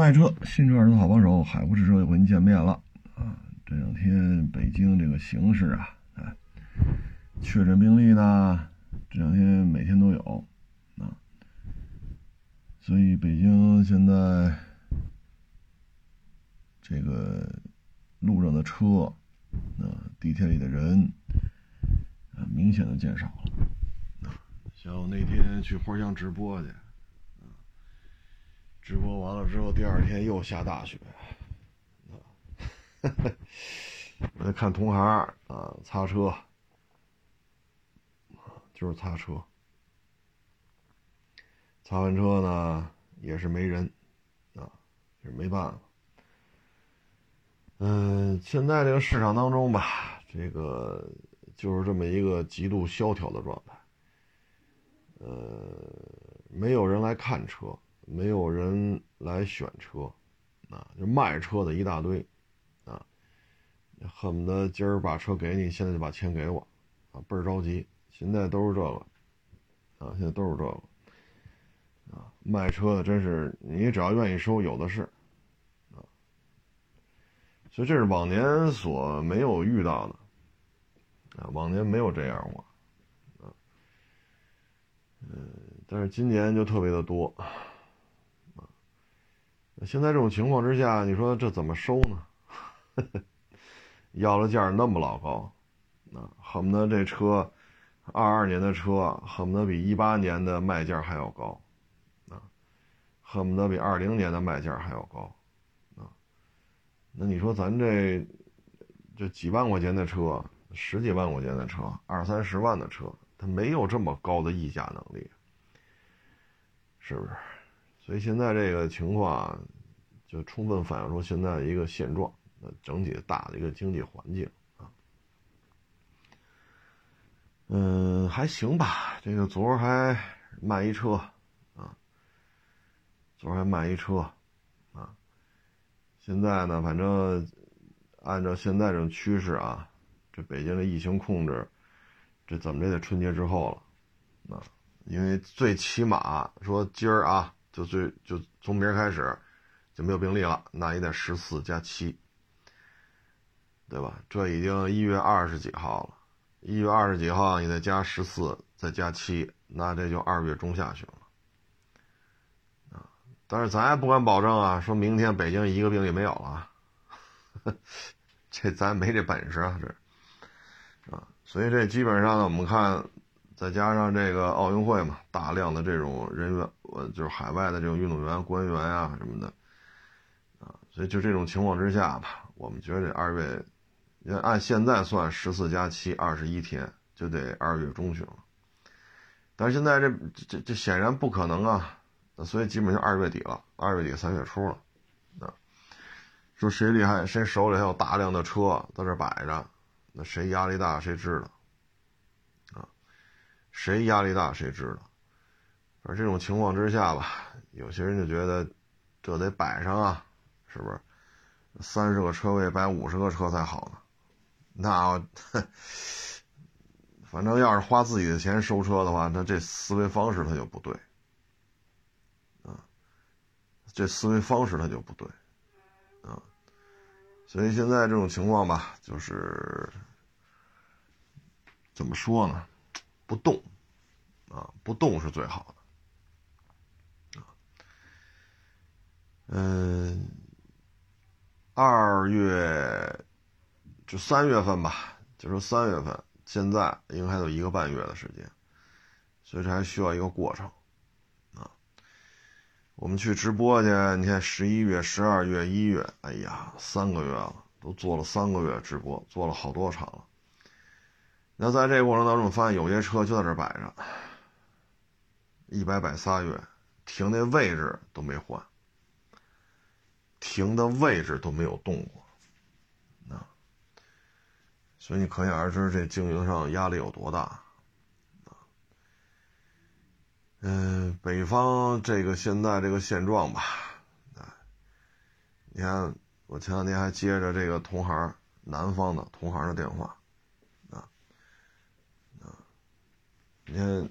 卖车，新车二手好帮手，海阔试车又和您见面了啊！这两天北京这个形势啊，哎，确诊病例呢，这两天每天都有啊，所以北京现在这个路上的车，啊，地铁里的人，啊，明显的减少了。像我那天去花乡直播去。直播完了之后，第二天又下大雪，啊，我在看同行啊，擦车，就是擦车，擦完车呢也是没人，啊，是没办法。嗯，现在这个市场当中吧，这个就是这么一个极度萧条的状态，呃，没有人来看车。没有人来选车，啊，就卖车的一大堆，啊，恨不得今儿把车给你，现在就把钱给我，啊，倍儿着急。现在都是这个，啊，现在都是这个，啊，卖车的真是你只要愿意收，有的是，啊，所以这是往年所没有遇到的，啊，往年没有这样过，啊，嗯，但是今年就特别的多。现在这种情况之下，你说这怎么收呢？要了价那么老高，啊，恨不得这车，二二年的车恨不得比一八年的卖价还要高，啊，恨不得比二零年的卖价还要高，啊，那你说咱这这几万块钱的车，十几万块钱的车，二三十万的车，它没有这么高的议价能力，是不是？所以现在这个情况，就充分反映出现在一个现状，呃，整体大的一个经济环境啊，嗯，还行吧。这个昨儿还卖一车，啊，昨儿还卖一车，啊，现在呢，反正按照现在这种趋势啊，这北京的疫情控制，这怎么着得春节之后了，啊，因为最起码说今儿啊。就最就从明儿开始就没有病例了，那也得十四加七，对吧？这已经一月二十几号了，一月二十几号你再加十四再加七，那这就二月中下旬了啊！但是咱也不敢保证啊，说明天北京一个病例没有了，这咱没这本事啊，这啊，所以这基本上呢，我们看。再加上这个奥运会嘛，大量的这种人员，我就是海外的这种运动员、官员啊什么的，啊，所以就这种情况之下吧，我们觉得二月，你按现在算十四加七，二十一天就得二月中旬了。但是现在这这这显然不可能啊，所以基本就二月底了，二月底三月初了，啊，说谁厉害，谁手里还有大量的车在这摆着，那谁压力大谁知道。谁压力大，谁知道。而这种情况之下吧，有些人就觉得这得摆上啊，是不是？三十个车位摆五十个车才好呢。那，反正要是花自己的钱收车的话，那这思维方式他就不对。啊，这思维方式他就不对。啊，所以现在这种情况吧，就是怎么说呢？不动，啊，不动是最好的，啊，嗯，二月就三月份吧，就说三月份，现在应该还有一个半月的时间，所以这还需要一个过程，啊，我们去直播去，你看十一月、十二月、一月，哎呀，三个月了，都做了三个月直播，做了好多场了。那在这个过程当中，发现有些车就在这摆着，一摆摆仨月，停那位置都没换，停的位置都没有动过，啊，所以你可想而知这经营上压力有多大，啊，嗯，北方这个现在这个现状吧，啊，你看我前两天还接着这个同行南方的同行的电话啊。你看，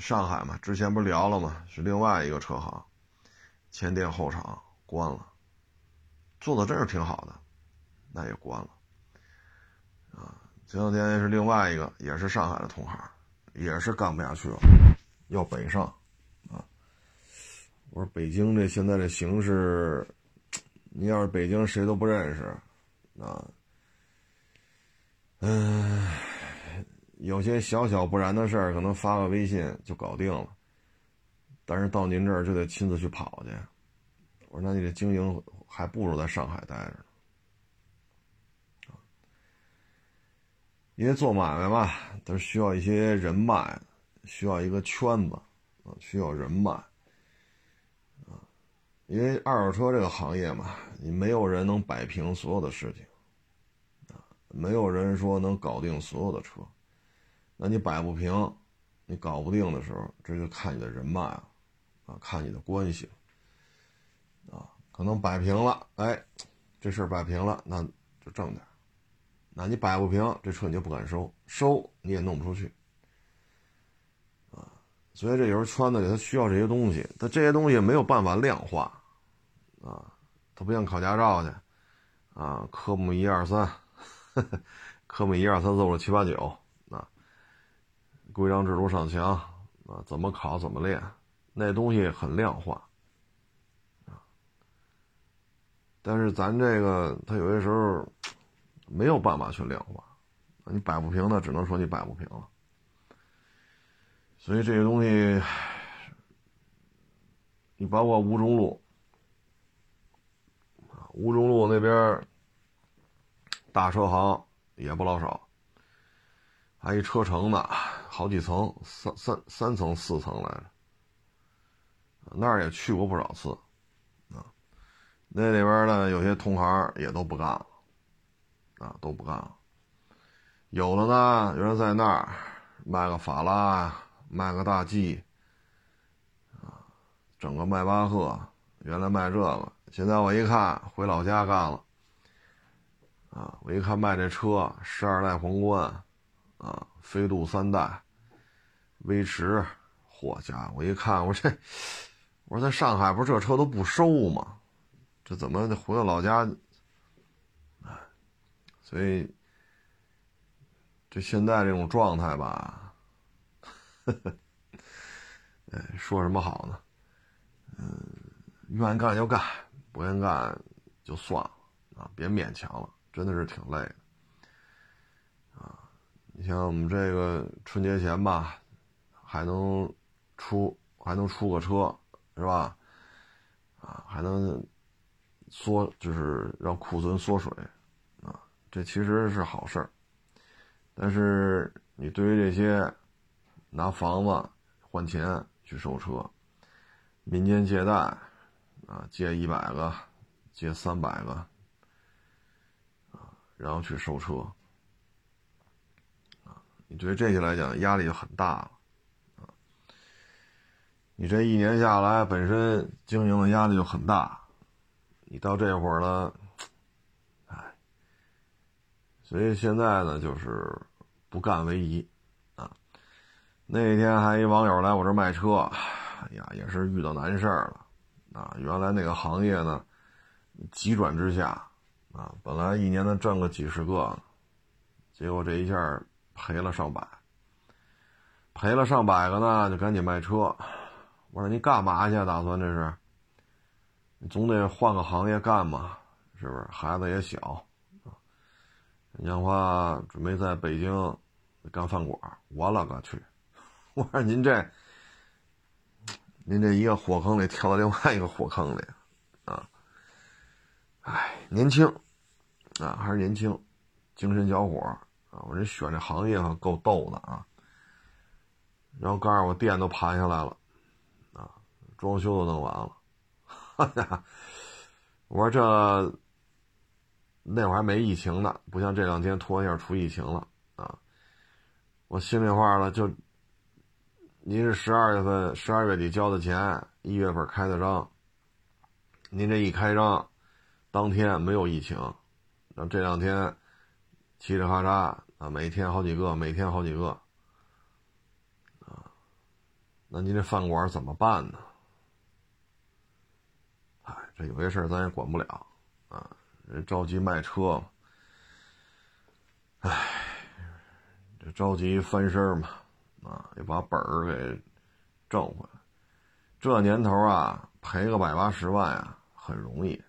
上海嘛，之前不是聊了吗？是另外一个车行，前店后厂关了，做的真是挺好的，那也关了。啊，前两天是另外一个，也是上海的同行，也是干不下去了，要北上。啊，我说北京这现在这形势，你要是北京谁都不认识，啊，嗯，有些小小不然的事儿，可能发个微信就搞定了。但是到您这儿就得亲自去跑去。我说，那你这经营还不如在上海待着呢。因为做买卖嘛，它需要一些人脉，需要一个圈子，啊，需要人脉，啊，因为二手车这个行业嘛，你没有人能摆平所有的事情，啊，没有人说能搞定所有的车，那你摆不平，你搞不定的时候，这就看你的人脉了。啊，看你的关系，啊，可能摆平了，哎，这事儿摆平了，那就挣点那你摆不平，这车你就不敢收，收你也弄不出去，啊，所以这有时候圈子里他需要这些东西，他这些东西没有办法量化，啊，他不像考驾照去，啊，科目一二三，科目一二三走了七八九，规章制度上墙，啊，怎么考怎么练。那东西很量化，啊，但是咱这个他有些时候没有办法去量化，你摆不平的，只能说你摆不平了。所以这些东西，你包括吴中路，啊，吴中路那边大车行也不老少，还一车城呢，好几层，三三三层四层来着。那儿也去过不少次，啊，那里边呢有些同行也都不干了，啊，都不干了。有的呢，有人在那儿卖个法拉，卖个大 G，啊，整个迈巴赫，原来卖这个，现在我一看回老家干了，啊，我一看卖这车，十二代皇冠，啊，飞度三代，威驰，嚯家伙，我一看我这。我说在上海不是这车都不收吗？这怎么回到老家？哎，所以这现在这种状态吧，哎，说什么好呢？嗯，愿意干就干，不愿意干就算了啊，别勉强了，真的是挺累的。你像我们这个春节前吧，还能出还能出个车。是吧？啊，还能缩，就是让库存缩水，啊，这其实是好事儿。但是你对于这些拿房子换钱去收车，民间借贷，啊，借一百个，借三百个，啊，然后去收车，你对这些来讲压力就很大了。你这一年下来，本身经营的压力就很大，你到这会儿呢，哎，所以现在呢，就是不干为宜啊。那天还一网友来我这卖车，哎呀，也是遇到难事儿了啊。原来那个行业呢，急转直下啊，本来一年能挣个几十个，结果这一下赔了上百，赔了上百个呢，就赶紧卖车。我说你干嘛去？打算这是？你总得换个行业干嘛？是不是？孩子也小，啊，讲话准备在北京干饭馆。我勒个去！我说您这，您这一个火坑里跳到另外一个火坑里，啊，哎，年轻，啊，还是年轻，精神小伙啊！我这选这行业可够逗的啊！然后告诉我店都盘下来了。啊装修都弄完了，哈呀！我说这那会儿还没疫情呢，不像这两天突然一下出疫情了啊！我心里话了，就您是十二月份十二月底交的钱，一月份开的张，您这一开张，当天没有疫情，那这两天嘁哩喀喳啊，每天好几个，每天好几个啊，那您这饭馆怎么办呢？这有些事儿咱也管不了，啊，人着急卖车，唉，这着急翻身嘛，啊，也把本儿给挣回来。这年头啊，赔个百八十万啊，很容易，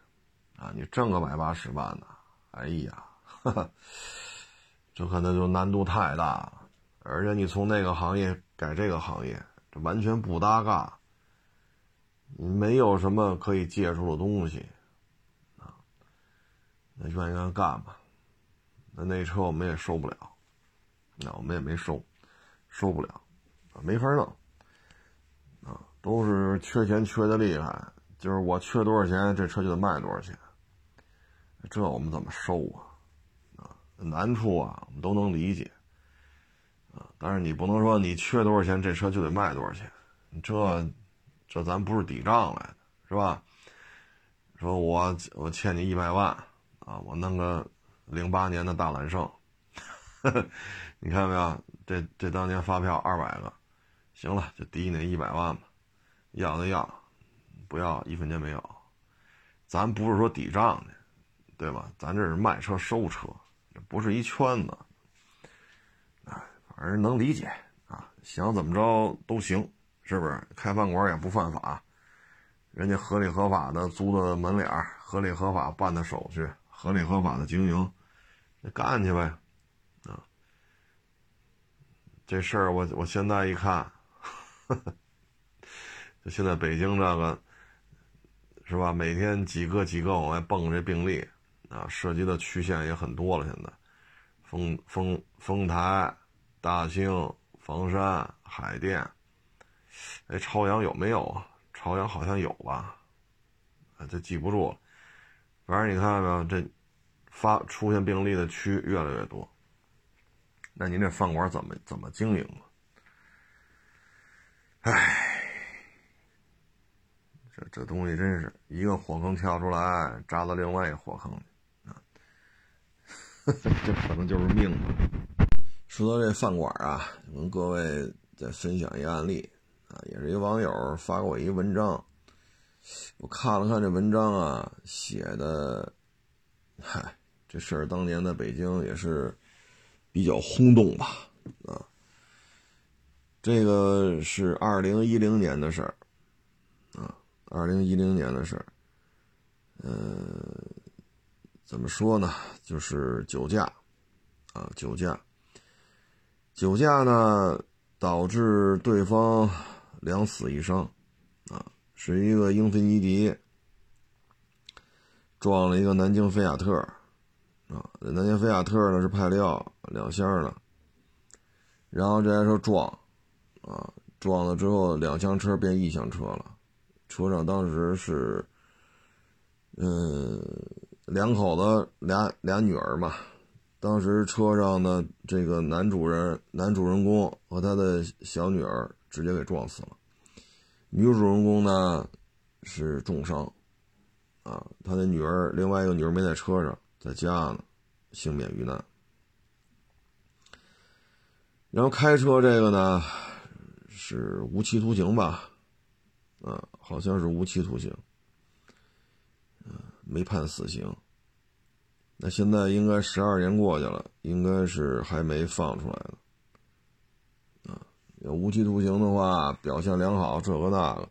啊，你挣个百八十万呢，哎呀，哈哈，这可能就难度太大了。而且你从那个行业改这个行业，这完全不搭嘎。没有什么可以借助的东西，啊，那愿意干吧。那那车我们也收不了，那我们也没收，收不了，没法弄，啊，都是缺钱缺的厉害。就是我缺多少钱，这车就得卖多少钱。这我们怎么收啊？难处啊，我们都能理解，啊，但是你不能说你缺多少钱，这车就得卖多少钱，这。这咱不是抵账来的，是吧？说我我欠你一百万啊，我弄个零八年的大揽胜，你看到没有？这这当年发票二百个，行了，就抵你那一百万吧，要的要，不要一分钱没有。咱不是说抵账的，对吧？咱这是卖车收车，不是一圈子。啊，反正能理解啊，想怎么着都行。是不是开饭馆也不犯法？人家合理合法的租的门脸合理合法办的手续，合理合法的经营，你干去呗，啊！这事儿我我现在一看，就现在北京这个，是吧？每天几个几个往外蹦这病例，啊，涉及的区县也很多了。现在，丰丰丰台、大兴、房山、海淀。哎，朝阳有没有啊？朝阳好像有吧，啊，这记不住了。反正你看到没有，这发出现病例的区越来越多。那您这饭馆怎么怎么经营啊？哎，这这东西真是一个火坑跳出来，扎到另外一个火坑里！这可能就是命吧。说到这饭馆啊，跟各位再分享一案例。啊，也是一网友发过我一文章，我看了看这文章啊，写的，嗨，这事儿当年在北京也是比较轰动吧，啊，这个是二零一零年的事儿，啊，二零一零年的事儿，嗯，怎么说呢，就是酒驾，啊，酒驾，酒驾呢导致对方。两死一伤，啊，是一个英菲尼迪撞了一个南京菲亚特，啊，南京菲亚特呢是派料两厢的，然后这台车撞，啊，撞了之后两厢车变一厢车了，车上当时是，嗯，两口子俩俩女儿嘛，当时车上的这个男主人男主人公和他的小女儿。直接给撞死了，女主人公呢是重伤，啊，他的女儿另外一个女儿没在车上，在家呢，幸免于难。然后开车这个呢是无期徒刑吧，啊，好像是无期徒刑，没判死刑。那现在应该十二年过去了，应该是还没放出来呢。有无期徒刑的话，表现良好，这个那个。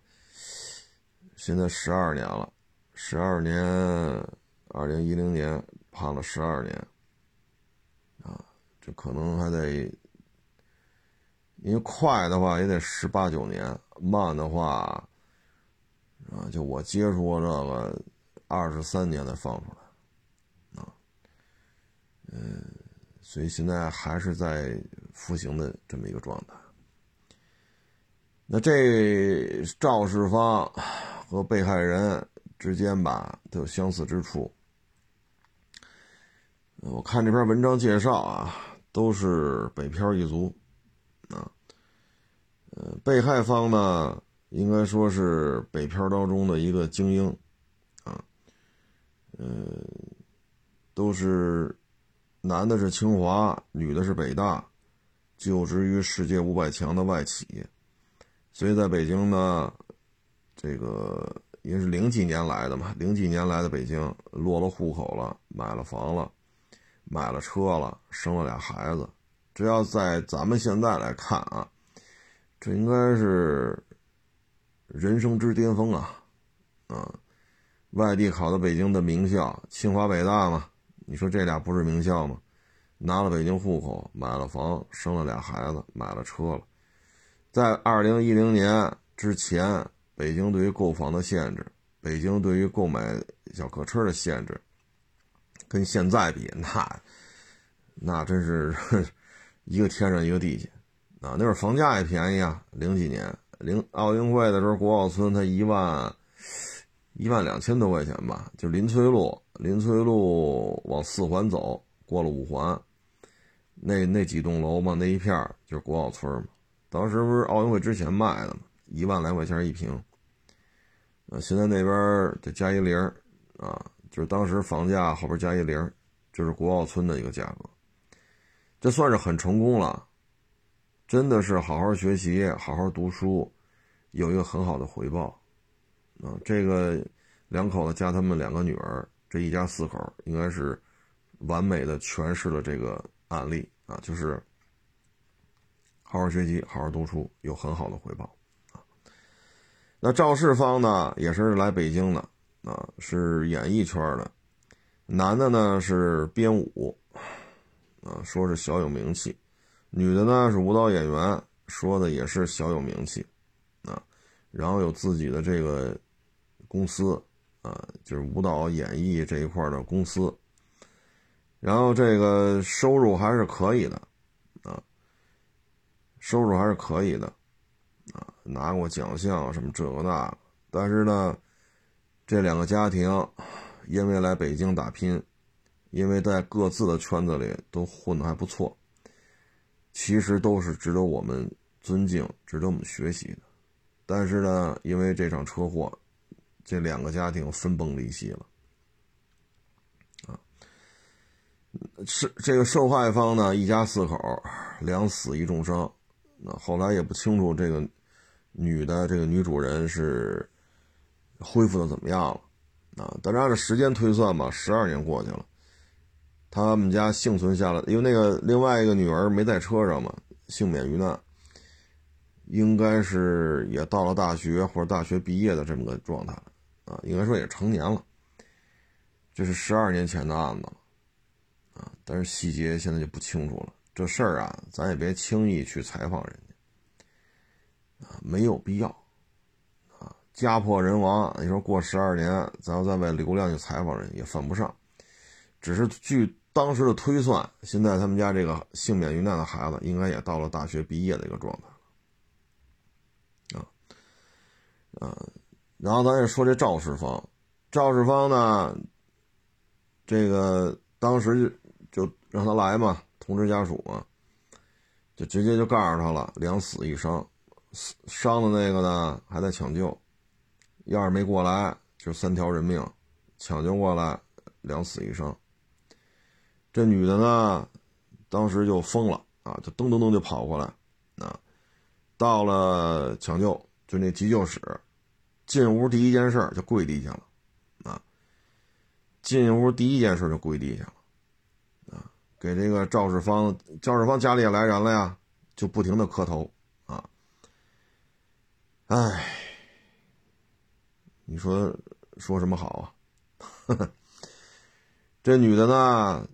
现在十二年了，十二年，二零一零年判了十二年，啊，这可能还得，因为快的话也得十八九年，慢的话，啊，就我接触过这个，二十三年才放出来，啊，嗯，所以现在还是在服刑的这么一个状态。那这肇事方和被害人之间吧，都有相似之处。我看这篇文章介绍啊，都是北漂一族啊。呃，被害方呢，应该说是北漂当中的一个精英。呃，都是男的是清华，女的是北大，就职于世界五百强的外企。所以在北京呢，这个也是零几年来的嘛，零几年来的北京，落了户口了，买了房了，买了车了，生了俩孩子。这要在咱们现在来看啊，这应该是人生之巅峰啊！啊，外地考到北京的名校，清华北大嘛，你说这俩不是名校吗？拿了北京户口，买了房，生了俩孩子，买了车了。在二零一零年之前，北京对于购房的限制，北京对于购买小客车的限制，跟现在比，那那真是 一个天上一个地下啊！那会儿房价也便宜啊，零几年，零奥运会的时候，国奥村它一万一万两千多块钱吧，就林翠路，林翠路往四环走，过了五环。那那几栋楼嘛，那一片就是国奥村嘛。当时不是奥运会之前卖的嘛，一万来块钱一平。呃，现在那边得加一零啊，就是当时房价后边加一零，就是国奥村的一个价格。这算是很成功了，真的是好好学习，好好读书，有一个很好的回报。啊，这个两口子加他们两个女儿，这一家四口应该是完美的诠释了这个。案例啊，就是好好学习，好好读书，有很好的回报啊。那赵氏方呢，也是来北京的啊，是演艺圈的，男的呢是编舞啊，说是小有名气；女的呢是舞蹈演员，说的也是小有名气啊。然后有自己的这个公司啊，就是舞蹈演艺这一块的公司。然后这个收入还是可以的，啊，收入还是可以的，啊，拿过奖项什么这个那个。但是呢，这两个家庭因为来北京打拼，因为在各自的圈子里都混得还不错，其实都是值得我们尊敬、值得我们学习的。但是呢，因为这场车祸，这两个家庭分崩离析了。啊是这个受害方呢，一家四口，两死一重伤。那后来也不清楚这个女的这个女主人是恢复的怎么样了啊？但是按照时间推算吧，十二年过去了，他们家幸存下来，因为那个另外一个女儿没在车上嘛，幸免于难，应该是也到了大学或者大学毕业的这么个状态啊，应该说也成年了。这是十二年前的案子了。但是细节现在就不清楚了。这事儿啊，咱也别轻易去采访人家啊，没有必要啊。家破人亡，你说过十二年，咱要再为流量去采访人，也犯不上。只是据当时的推算，现在他们家这个幸免于难的孩子，应该也到了大学毕业的一个状态啊啊。然后咱也说这肇事方，肇事方呢，这个当时。就让他来嘛，通知家属嘛，就直接就告诉他了，两死一伤，伤的那个呢还在抢救，要是没过来就三条人命，抢救过来两死一伤。这女的呢，当时就疯了啊，就噔噔噔就跑过来，啊，到了抢救就那急救室，进屋第一件事就跪地下了，啊，进屋第一件事就跪地下了。啊给这个肇事方，肇事方家里也来人了呀，就不停的磕头啊。哎，你说说什么好啊？这女的呢，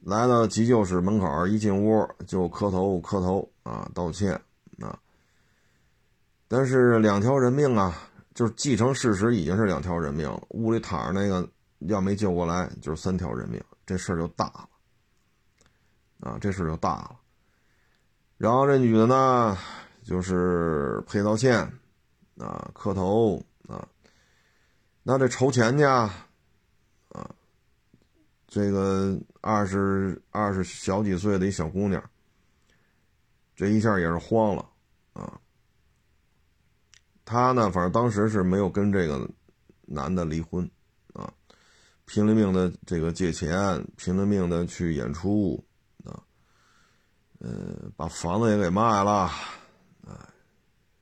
来到急救室门口，一进屋就磕头磕头啊，道歉啊。但是两条人命啊，就是既成事实已经是两条人命了，屋里躺着那个要没救过来就是三条人命，这事儿就大了。啊，这事就大了。然后这女的呢，就是赔道歉，啊，磕头啊，那这筹钱去，啊，这个二十二十小几岁的一小姑娘，这一下也是慌了啊。她呢，反正当时是没有跟这个男的离婚啊，拼了命的这个借钱，拼了命的去演出。啊呃，把房子也给卖了，哎，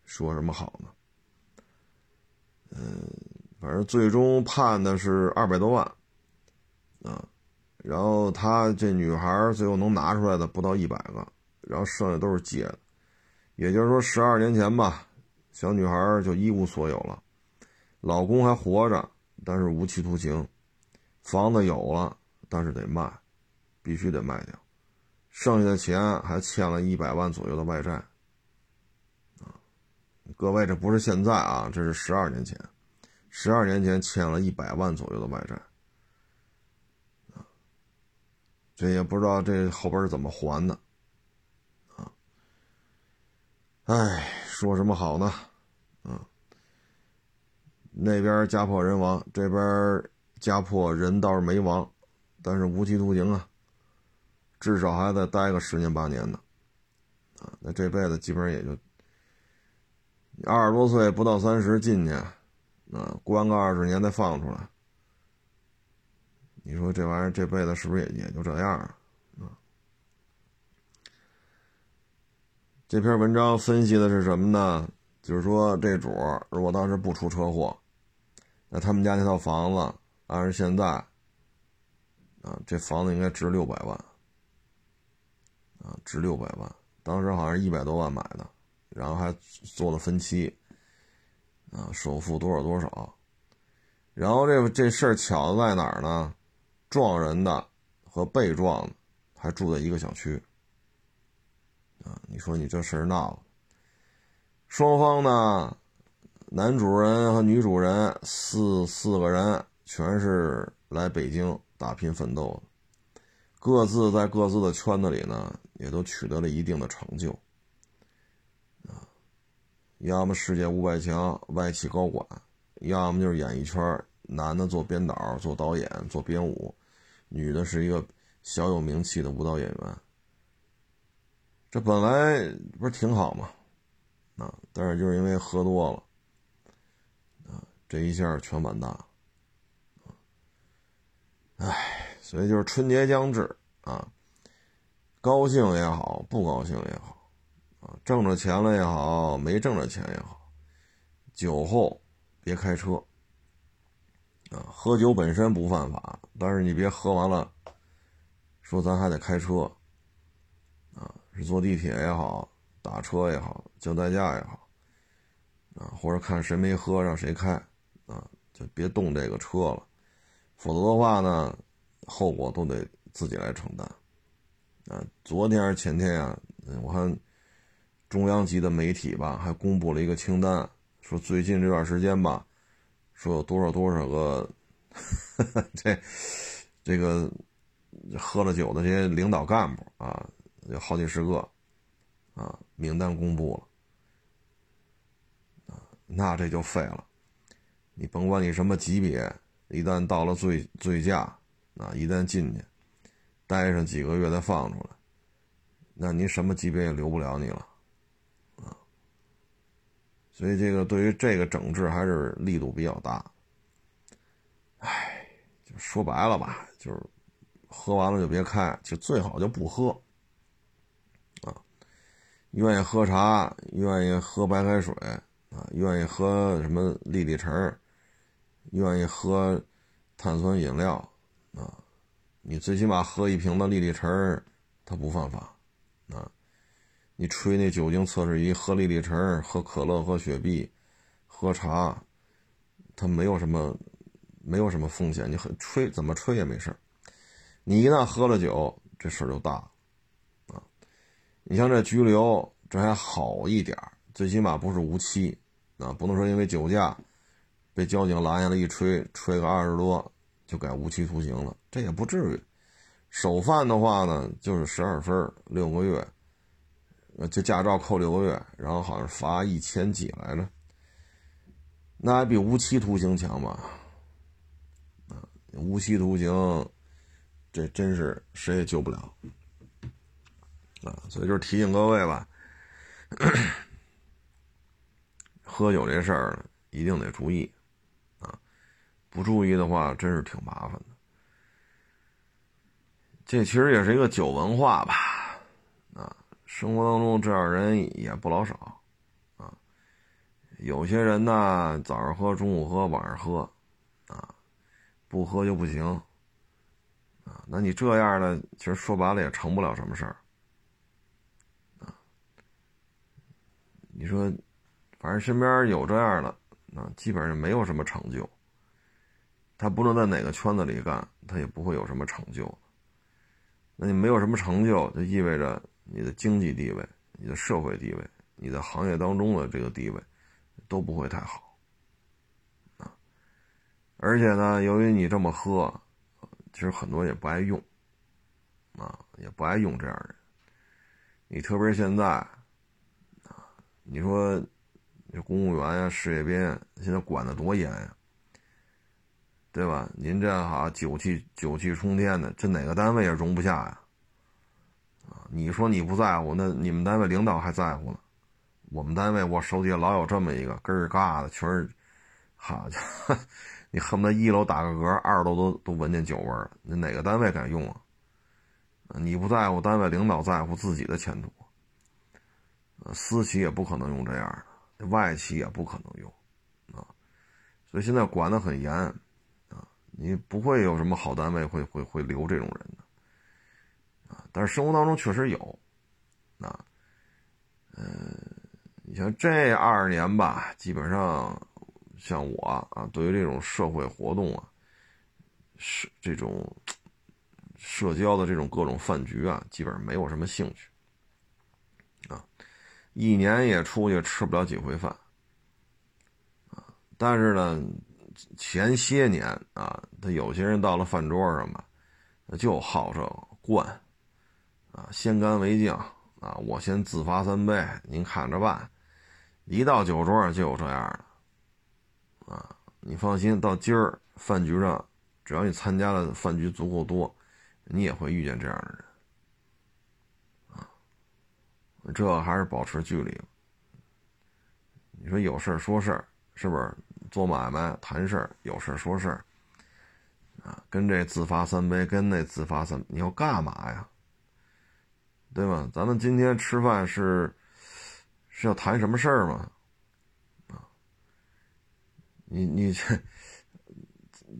说什么好呢？嗯，反正最终判的是二百多万，啊，然后他这女孩最后能拿出来的不到一百个，然后剩下都是借的，也就是说十二年前吧，小女孩就一无所有了，老公还活着，但是无期徒刑，房子有了，但是得卖，必须得卖掉，剩下的钱还欠了一百万左右的外债。各位，这不是现在啊，这是十二年前，十二年前欠了一百万左右的外债，这也不知道这后边是怎么还的，啊，哎，说什么好呢？啊，那边家破人亡，这边家破人倒是没亡，但是无期徒刑啊，至少还得待个十年八年呢，啊，那这辈子基本上也就。二十多岁不到三十进去，啊，关个二十年再放出来，你说这玩意儿这辈子是不是也也就这样啊？这篇文章分析的是什么呢？就是说这主如果当时不出车祸，那他们家那套房子按照现在，啊，这房子应该值六百万，啊，值六百万，当时好像是一百多万买的。然后还做了分期，啊，首付多少多少，然后这这事儿巧在哪儿呢？撞人的和被撞的还住在一个小区，啊，你说你这事儿闹的，双方呢，男主人和女主人四四个人全是来北京打拼奋斗的，各自在各自的圈子里呢，也都取得了一定的成就。要么世界五百强外企高管，要么就是演艺圈男的做编导、做导演、做编舞，女的是一个小有名气的舞蹈演员。这本来不是挺好吗？啊，但是就是因为喝多了，啊，这一下全完蛋。唉，所以就是春节将至啊，高兴也好，不高兴也好。啊挣着钱了也好，没挣着钱也好，酒后别开车。啊，喝酒本身不犯法，但是你别喝完了，说咱还得开车。是坐地铁也好，打车也好，叫代驾也好，啊，或者看谁没喝让谁开，啊，就别动这个车了，否则的话呢，后果都得自己来承担。啊，昨天还是前天呀，我看。中央级的媒体吧，还公布了一个清单，说最近这段时间吧，说有多少多少个，这这个喝了酒的这些领导干部啊，有好几十个，啊，名单公布了，那这就废了，你甭管你什么级别，一旦到了醉醉驾，啊，一旦进去，待上几个月再放出来，那您什么级别也留不了你了。啊所以这个对于这个整治还是力度比较大，唉，就说白了吧，就是喝完了就别开，就最好就不喝，愿意喝茶，愿意喝白开水，啊，愿意喝什么粒粒橙，愿意喝碳酸饮料，啊，你最起码喝一瓶的粒粒橙，它不犯法，啊。你吹那酒精测试仪，喝粒粒橙，喝可乐，喝雪碧，喝茶，它没有什么，没有什么风险。你吹怎么吹也没事你一旦喝了酒，这事儿就大了！你像这拘留，这还好一点最起码不是无期啊，不能说因为酒驾被交警拦下来一吹，吹个二十多就改无期徒刑了，这也不至于。首犯的话呢，就是十二分，六个月。呃，就驾照扣六个月，然后好像罚一千几来着，那还比无期徒刑强吧？啊，无期徒刑，这真是谁也救不了啊！所以就是提醒各位吧，喝酒这事儿一定得注意啊，不注意的话，真是挺麻烦的。这其实也是一个酒文化吧。啊生活当中这样人也不老少，啊，有些人呢，早上喝，中午喝，晚上喝，啊，不喝就不行，啊，那你这样的，其实说白了也成不了什么事儿，你说，反正身边有这样的，啊，基本上没有什么成就。他不论在哪个圈子里干，他也不会有什么成就。那你没有什么成就，就意味着你的经济地位、你的社会地位、你的行业当中的这个地位都不会太好啊。而且呢，由于你这么喝，其实很多也不爱用啊，也不爱用这样的人。你特别是现在，你说这公务员呀、事业编现在管的多严呀。对吧？您这样哈酒气酒气冲天的，这哪个单位也容不下呀？啊，你说你不在乎，那你们单位领导还在乎呢。我们单位我手底下老有这么一个根儿嘎的，全是，好家伙，你恨不得一楼打个嗝，二楼都都闻见酒味儿。那哪个单位敢用啊？你不在乎，单位领导在乎自己的前途。私企也不可能用这样的，外企也不可能用，啊，所以现在管得很严。啊你不会有什么好单位会会会留这种人的，啊！但是生活当中确实有，啊，嗯，你像这二年吧，基本上像我啊，对于这种社会活动啊，社这种社交的这种各种饭局啊，基本上没有什么兴趣，一年也出去吃不了几回饭，啊，但是呢。前些年啊，他有些人到了饭桌上吧，就好这个惯，啊，先干为敬啊，我先自罚三杯，您看着办。一到酒桌上就有这样的，啊，你放心，到今儿饭局上，只要你参加的饭局足够多，你也会遇见这样的人，啊，这还是保持距离。你说有事说事是不是？做买卖谈事，有事说事，啊，跟这自罚三杯，跟那自罚三，你要干嘛呀？对吧？咱们今天吃饭是是要谈什么事儿吗？啊，你你这，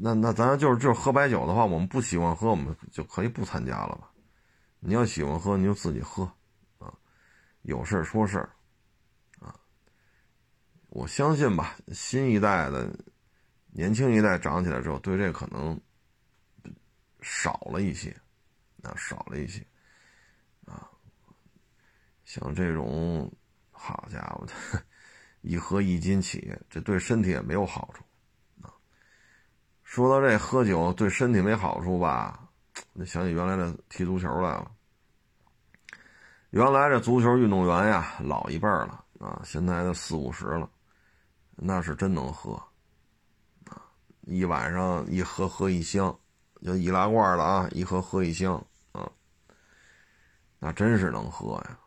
那那咱就是就是喝白酒的话，我们不喜欢喝，我们就可以不参加了吧？你要喜欢喝，你就自己喝，有事说事儿。我相信吧，新一代的年轻一代长起来之后，对这可能少了一些，啊，少了一些，啊，像这种，好家伙的，一喝一斤起，这对身体也没有好处，啊，说到这喝酒对身体没好处吧，那想起原来的踢足球来了，原来这足球运动员呀，老一辈了，啊，现在都四五十了。那是真能喝，啊，一晚上一喝喝一箱，就易拉罐的啊，一喝喝一箱啊，那真是能喝呀。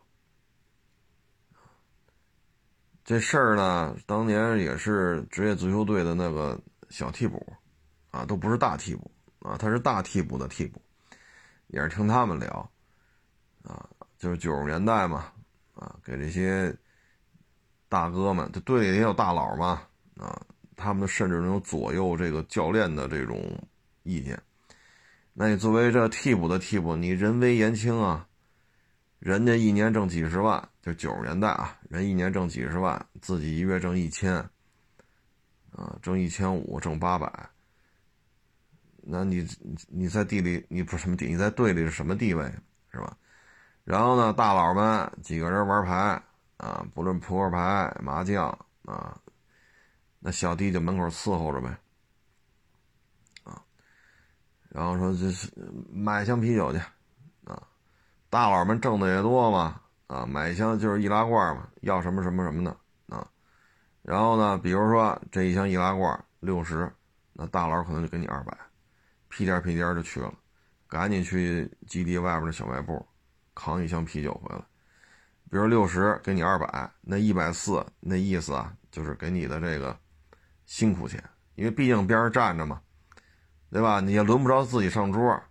这事儿呢，当年也是职业足球队的那个小替补，啊，都不是大替补啊，他是大替补的替补，也是听他们聊，啊，就是九十年代嘛，啊，给这些。大哥们，这队里也有大佬嘛，啊，他们甚至能左右这个教练的这种意见。那你作为这替补的替补，你人微言轻啊，人家一年挣几十万，就九十年代啊，人一年挣几十万，自己一月挣一千，啊，挣一千五，挣八百，那你你在地里你不是什么地，你在队里是什么地位是吧？然后呢，大佬们几个人玩牌。啊，不论扑克牌、麻将啊，那小弟就门口伺候着呗。啊，然后说这是买箱啤酒去，啊，大佬们挣的也多嘛，啊，买箱就是易拉罐嘛，要什么什么什么的啊。然后呢，比如说这一箱易拉罐六十，那大佬可能就给你二百，屁颠屁颠就去了，赶紧去基地外边的小卖部扛一箱啤酒回来。比如六十给你二百，那一百四那意思啊，就是给你的这个辛苦钱，因为毕竟边上站着嘛，对吧？你也轮不着自己上桌，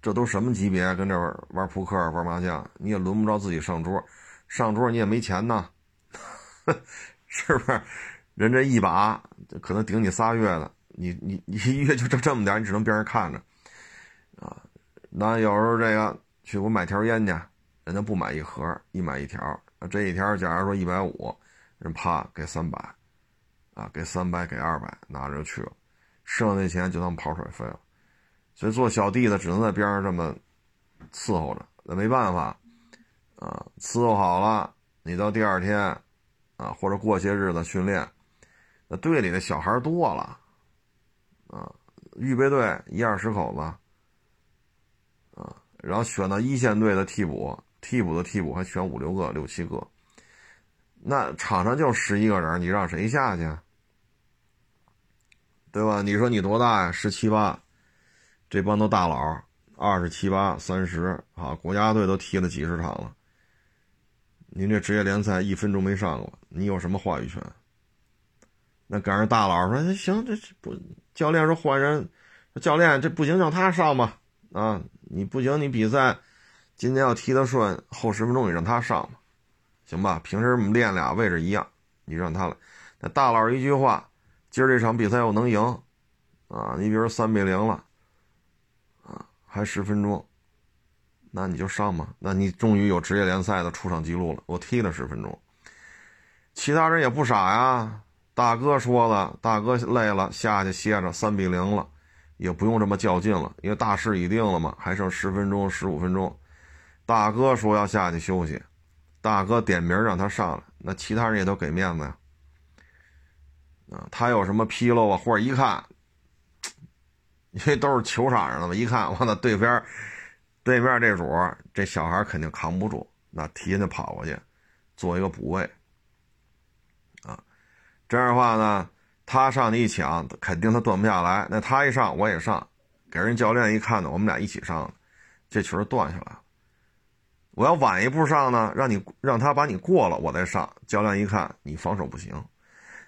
这都什么级别？跟这玩玩扑克、玩麻将，你也轮不着自己上桌，上桌你也没钱呐，是不是？人这一把可能顶你仨月的，你你你一月就挣这么点，你只能边上看着，啊，那有时候这个去给我买条烟去，人家不买一盒，一买一条，这一条假如说一百五，人啪给三百，啊，给三百给二百，拿着就去了，剩下那钱就当跑水费了，所以做小弟的只能在边上这么伺候着，那没办法，啊，伺候好了，你到第二天，啊，或者过些日子训练。那队里的小孩多了，啊，预备队一二十口子，啊，然后选到一线队的替补，替补的替补还选五六个、六七个，那场上就十一个人，你让谁下去？对吧？你说你多大呀？十七八，这帮都大佬，二十七八、三十，啊，国家队都踢了几十场了，您这职业联赛一分钟没上过，你有什么话语权？那赶上大佬说：“行，这不教练说换人，教练这不行，让他上吧。啊，你不行，你比赛今天要踢得顺，后十分钟你让他上吧，行吧？平时我们练俩位置一样，你让他来。那大佬一句话，今儿这场比赛我能赢，啊，你比如三比零了，啊，还十分钟，那你就上吧。那你终于有职业联赛的出场记录了，我踢了十分钟，其他人也不傻呀。”大哥说了，大哥累了，下去歇着。三比零了，也不用这么较劲了，因为大势已定了嘛，还剩十分钟、十五分钟。大哥说要下去休息，大哥点名让他上来，那其他人也都给面子呀。啊，他有什么纰漏啊？或者一看，因为都是球场上的嘛，一看，我那对边，对面这主这小孩肯定扛不住，那提前就跑过去，做一个补位。啊这样的话呢，他上去一抢，肯定他断不下来。那他一上，我也上，给人教练一看呢，我们俩一起上，这球断下来了。我要晚一步上呢，让你让他把你过了，我再上。教练一看你防守不行，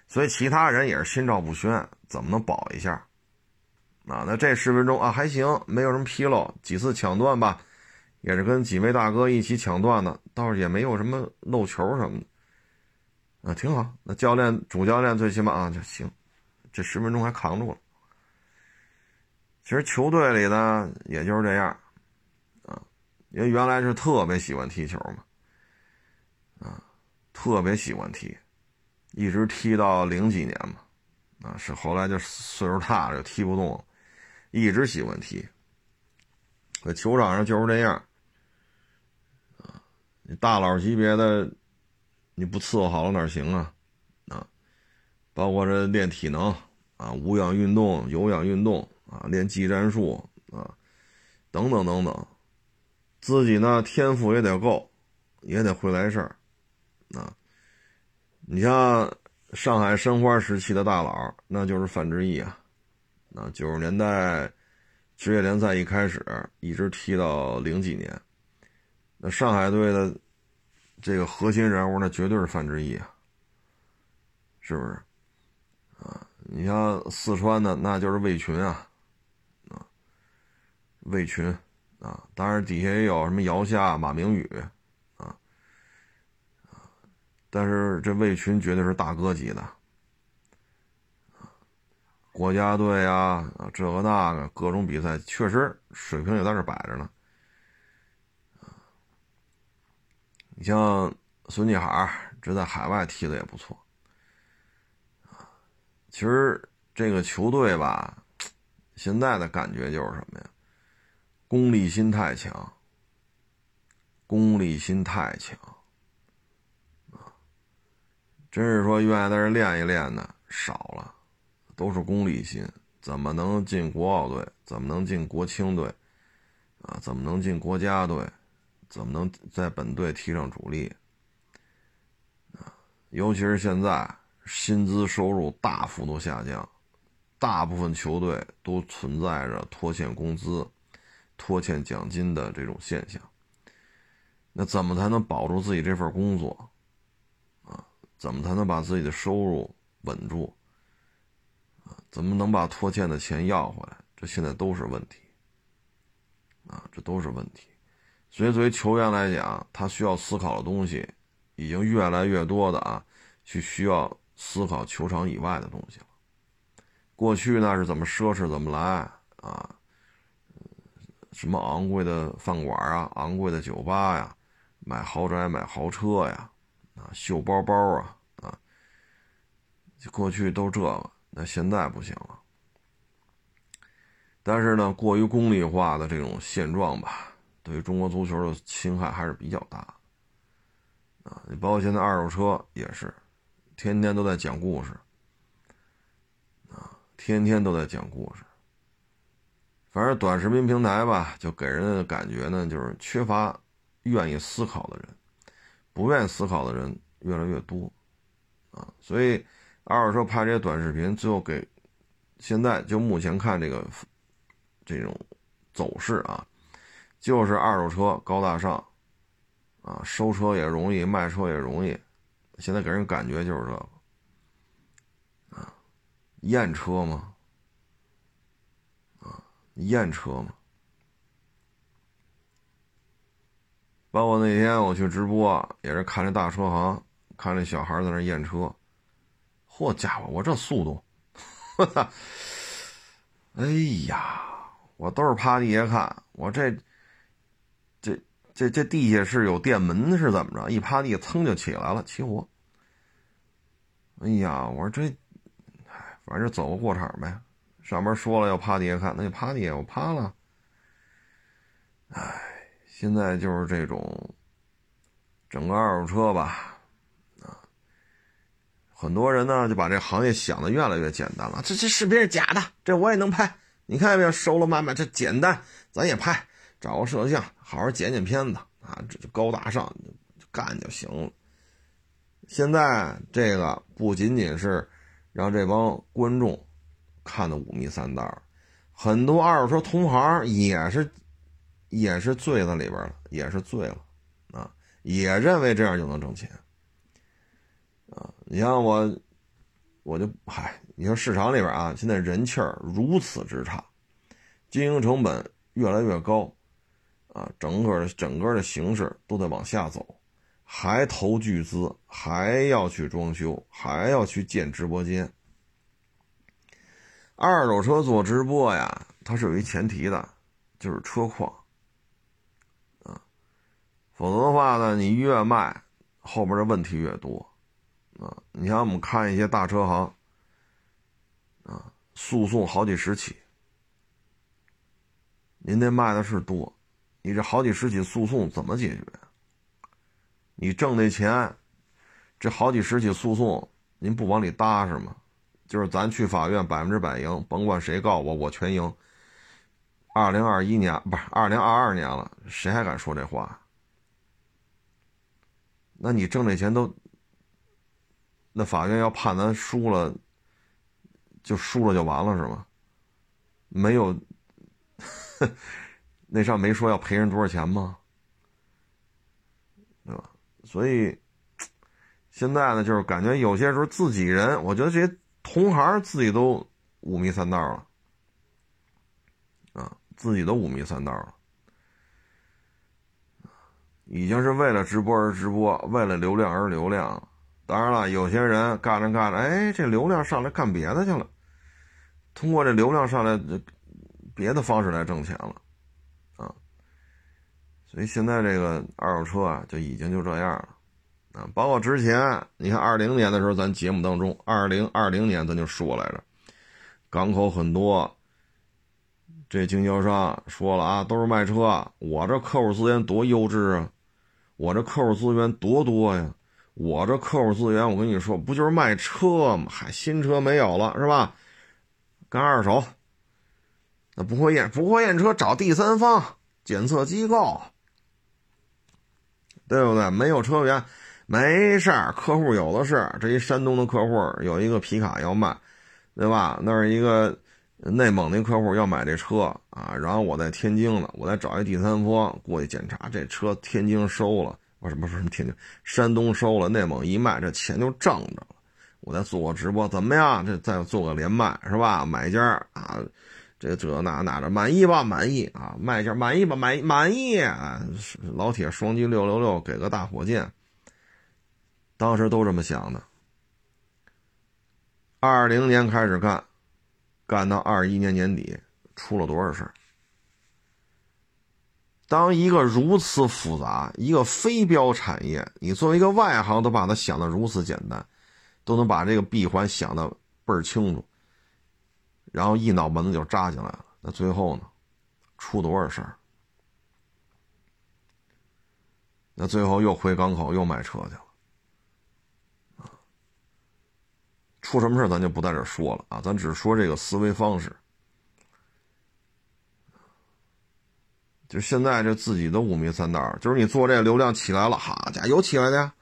所以其他人也是心照不宣，怎么能保一下？啊，那这十分钟啊还行，没有什么纰漏，几次抢断吧，也是跟几位大哥一起抢断的，倒是也没有什么漏球什么的。啊，挺好。那教练、主教练最起码啊就行，这十分钟还扛住了。其实球队里呢，也就是这样，因为原来是特别喜欢踢球嘛，啊，特别喜欢踢，一直踢到零几年嘛，啊，是后来就岁数大了就踢不动，一直喜欢踢。在球场上就是这样，啊，你大佬级别的。你不伺候好了哪行啊？啊，包括这练体能啊，无氧运动、有氧运动啊，练技战术啊，等等等等，自己呢天赋也得够，也得会来事儿啊。你像上海申花时期的大佬，那就是范志毅啊，啊，九十年代职业联赛一开始，一直踢到零几年，那上海队的。这个核心人物那绝对是范志毅啊，是不是？啊，你像四川的那就是魏群啊，啊，魏群啊，当然底下也有什么姚夏、马明宇啊，但是这魏群绝对是大哥级的，国家队啊，这个那个各种比赛确实水平也在这摆着呢。你像孙继海，这在海外踢的也不错，其实这个球队吧，现在的感觉就是什么呀？功利心太强，功利心太强，啊，真是说愿意在这练一练的少了，都是功利心。怎么能进国奥队？怎么能进国青队？啊，怎么能进国家队？怎么能在本队踢上主力？啊，尤其是现在薪资收入大幅度下降，大部分球队都存在着拖欠工资、拖欠奖金的这种现象。那怎么才能保住自己这份工作？啊，怎么才能把自己的收入稳住？啊，怎么能把拖欠的钱要回来？这现在都是问题。啊，这都是问题。所以，作为球员来讲，他需要思考的东西已经越来越多的啊，去需要思考球场以外的东西了。过去那是怎么奢侈怎么来啊，什么昂贵的饭馆啊，昂贵的酒吧呀，买豪宅买豪车呀，啊秀包包啊啊，过去都这个，那现在不行了。但是呢，过于功利化的这种现状吧，对于中国足球的侵害还是比较大。啊，你包括现在二手车也是，天天都在讲故事。啊，天天都在讲故事。反正短视频平台吧，就给人的感觉呢，就是缺乏愿意思考的人，不愿意思考的人越来越多。啊，所以二手车拍这些短视频，最后给现在就目前看这个。这种走势啊，就是二手车高大上，啊，收车也容易，卖车也容易，现在给人感觉就是这个，啊，验车嘛，验车嘛，包括那天我去直播，也是看这大车行，看这小孩在那验车，嚯家伙，我这速度，哎呀！我都是趴地下看，我这这这这地下是有电门是怎么着？一趴地下噌就起来了，起火！哎呀，我说这，哎，反正走个过场呗。上面说了要趴地下看，那就趴地下，我趴了。哎，现在就是这种整个二手车吧，啊，很多人呢就把这行业想的越来越简单了。这这视频是假的，这我也能拍。你看见没有，收了买卖这简单，咱也拍，找个摄像，好好剪剪片子啊，这就高大上，就干就行了。现在这个不仅仅是让这帮观众看的五迷三道，很多二手车同行也是也是醉在里边了，也是醉了啊，也认为这样就能挣钱啊。你像我。我就嗨，你说市场里边啊，现在人气儿如此之差，经营成本越来越高，啊，整个整个的形势都在往下走，还投巨资，还要去装修，还要去建直播间。二手车做直播呀，它是有一前提的，就是车况，啊，否则的话呢，你越卖，后边的问题越多。啊，你像我们看一些大车行，啊，诉讼好几十起，您那卖的是多，你这好几十起诉讼怎么解决？你挣那钱，这好几十起诉讼，您不往里搭是吗？就是咱去法院百分之百赢，甭管谁告我，我全赢。二零二一年不是二零二二年了，谁还敢说这话？那你挣这钱都。那法院要判咱输了，就输了就完了是吗？没有，那上没说要赔人多少钱吗？对吧？所以现在呢，就是感觉有些时候自己人，我觉得这些同行自己都五迷三道了，啊，自己都五迷三道了，已经是为了直播而直播，为了流量而流量。当然了，有些人干着干着，哎，这流量上来干别的去了，通过这流量上来，别的方式来挣钱了，啊，所以现在这个二手车啊，就已经就这样了，啊，包括之前，你看二零年的时候，咱节目当中，二零二零年咱就说来着，港口很多，这经销商说了啊，都是卖车，我这客户资源多优质啊，我这客户资源多多呀。我这客户资源，我跟你说，不就是卖车吗？嗨，新车没有了是吧？干二手，那不会验，不会验车，找第三方检测机构，对不对？没有车源，没事儿，客户有的是。这一山东的客户有一个皮卡要卖，对吧？那是一个内蒙的客户要买这车啊，然后我在天津呢，我再找一第三方过去检查，这车天津收了。我什么什么天津、山东收了，内蒙一卖，这钱就挣着了。我再做个直播，怎么样？这再做个连麦，是吧？买家啊，这这那那的，满意吧？满意啊！卖家满意吧？满满意啊！老铁，双击六六六，给个大火箭。当时都这么想的，二零年开始干，干到二一年年底，出了多少事儿？当一个如此复杂、一个非标产业，你作为一个外行都把它想的如此简单，都能把这个闭环想的倍儿清楚，然后一脑门子就扎进来了。那最后呢，出多少事儿？那最后又回港口又买车去了，啊，出什么事咱就不在这说了啊，咱只说这个思维方式。就现在这自己都五迷三道，就是你做这流量起来了，好家伙有起来的呀，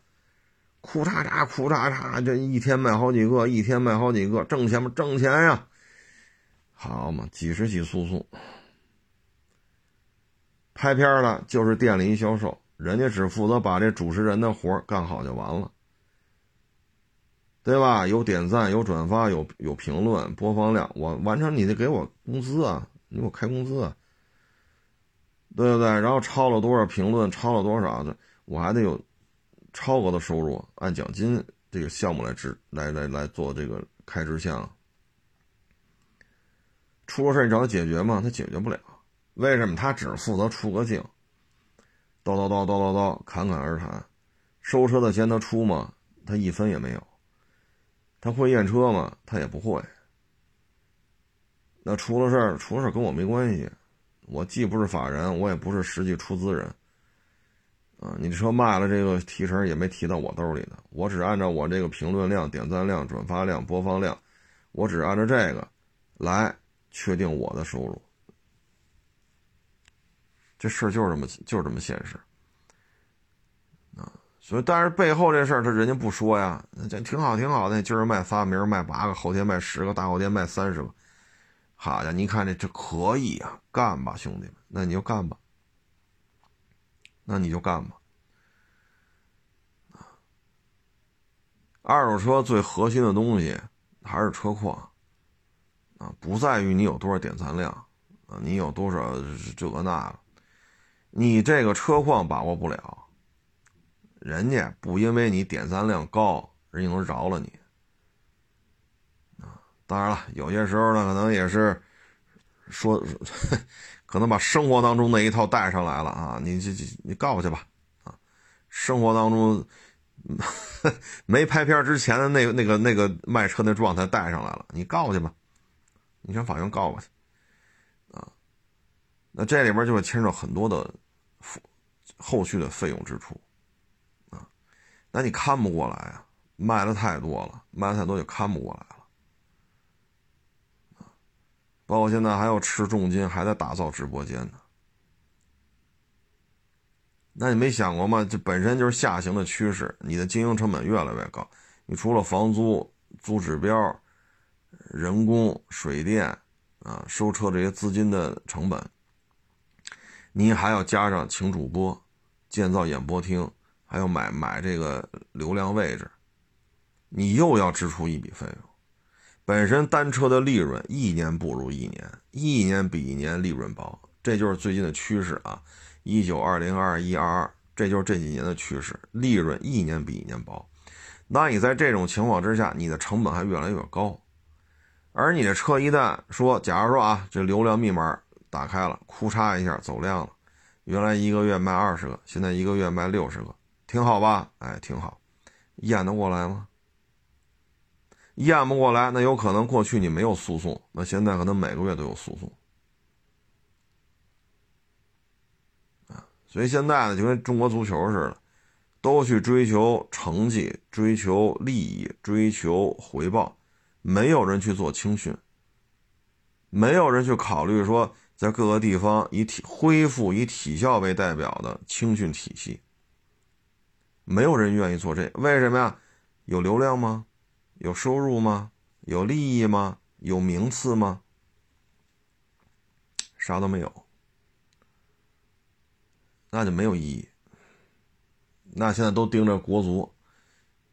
哭嚓嚓哭嚓嚓，这一天卖好几个，一天卖好几个，挣钱吗？挣钱呀，好嘛，几十起诉讼，拍片了就是店里一销售，人家只负责把这主持人的活干好就完了，对吧？有点赞，有转发，有有评论，播放量，我完成你得给我工资啊，你给我开工资啊。对不对？然后超了多少评论，超了多少的，我还得有超额的收入，按奖金这个项目来支来来来做这个开支项。出了事你找他解决吗？他解决不了。为什么？他只负责出个镜，叨叨叨叨叨叨，侃侃而谈。收车的钱他出吗？他一分也没有。他会验车吗？他也不会。那出了事儿，出了事儿跟我没关系。我既不是法人，我也不是实际出资人，啊，你车卖了，这个提成也没提到我兜里呢，我只按照我这个评论量、点赞量、转发量、播放量，我只按照这个来确定我的收入。这事儿就是这么就是这么现实，所以但是背后这事儿他人家不说呀，那这挺好挺好的，今儿卖仨，明儿卖八个，后天卖十个，大后天卖三十个。好家伙，你看这这可以呀，干吧，兄弟们，那你就干吧，那你就干吧。二手车最核心的东西还是车况啊，不在于你有多少点赞量啊，你有多少这个那个，你这个车况把握不了，人家不因为你点赞量高，人家能饶了你啊。当然了，有些时候呢，可能也是说，可能把生活当中那一套带上来了啊！你这这你告去吧，啊，生活当中 没拍片之前的那那个那个卖车那状态带上来了，你告去吧，你上法院告吧去，啊，那这里边就会牵扯很多的后续的费用支出，那你看不过来啊，卖的太多了，卖的太多就看不过来了。包括现在还要吃重金，还在打造直播间呢。那你没想过吗？这本身就是下行的趋势，你的经营成本越来越高。你除了房租、租指标、人工、水电啊，收车这些资金的成本，你还要加上请主播、建造演播厅，还要买买这个流量位置，你又要支出一笔费用。本身单车的利润一年不如一年，一年比一年利润薄，这就是最近的趋势啊！一九二零二一二二，这就是这几年的趋势，利润一年比一年薄。那你在这种情况之下，你的成本还越来越高。而你的车一旦说，假如说啊，这流量密码打开了，库嚓一下走量了，原来一个月卖二十个，现在一个月卖六十个，挺好吧？哎，挺好，演得过来吗？验不过来，那有可能过去你没有诉讼，那现在可能每个月都有诉讼，啊，所以现在呢，就跟中国足球似的，都去追求成绩、追求利益、追求回报，没有人去做青训，没有人去考虑说在各个地方以体恢复以体校为代表的青训体系，没有人愿意做这，为什么呀？有流量吗？有收入吗？有利益吗？有名次吗？啥都没有，那就没有意义。那现在都盯着国足，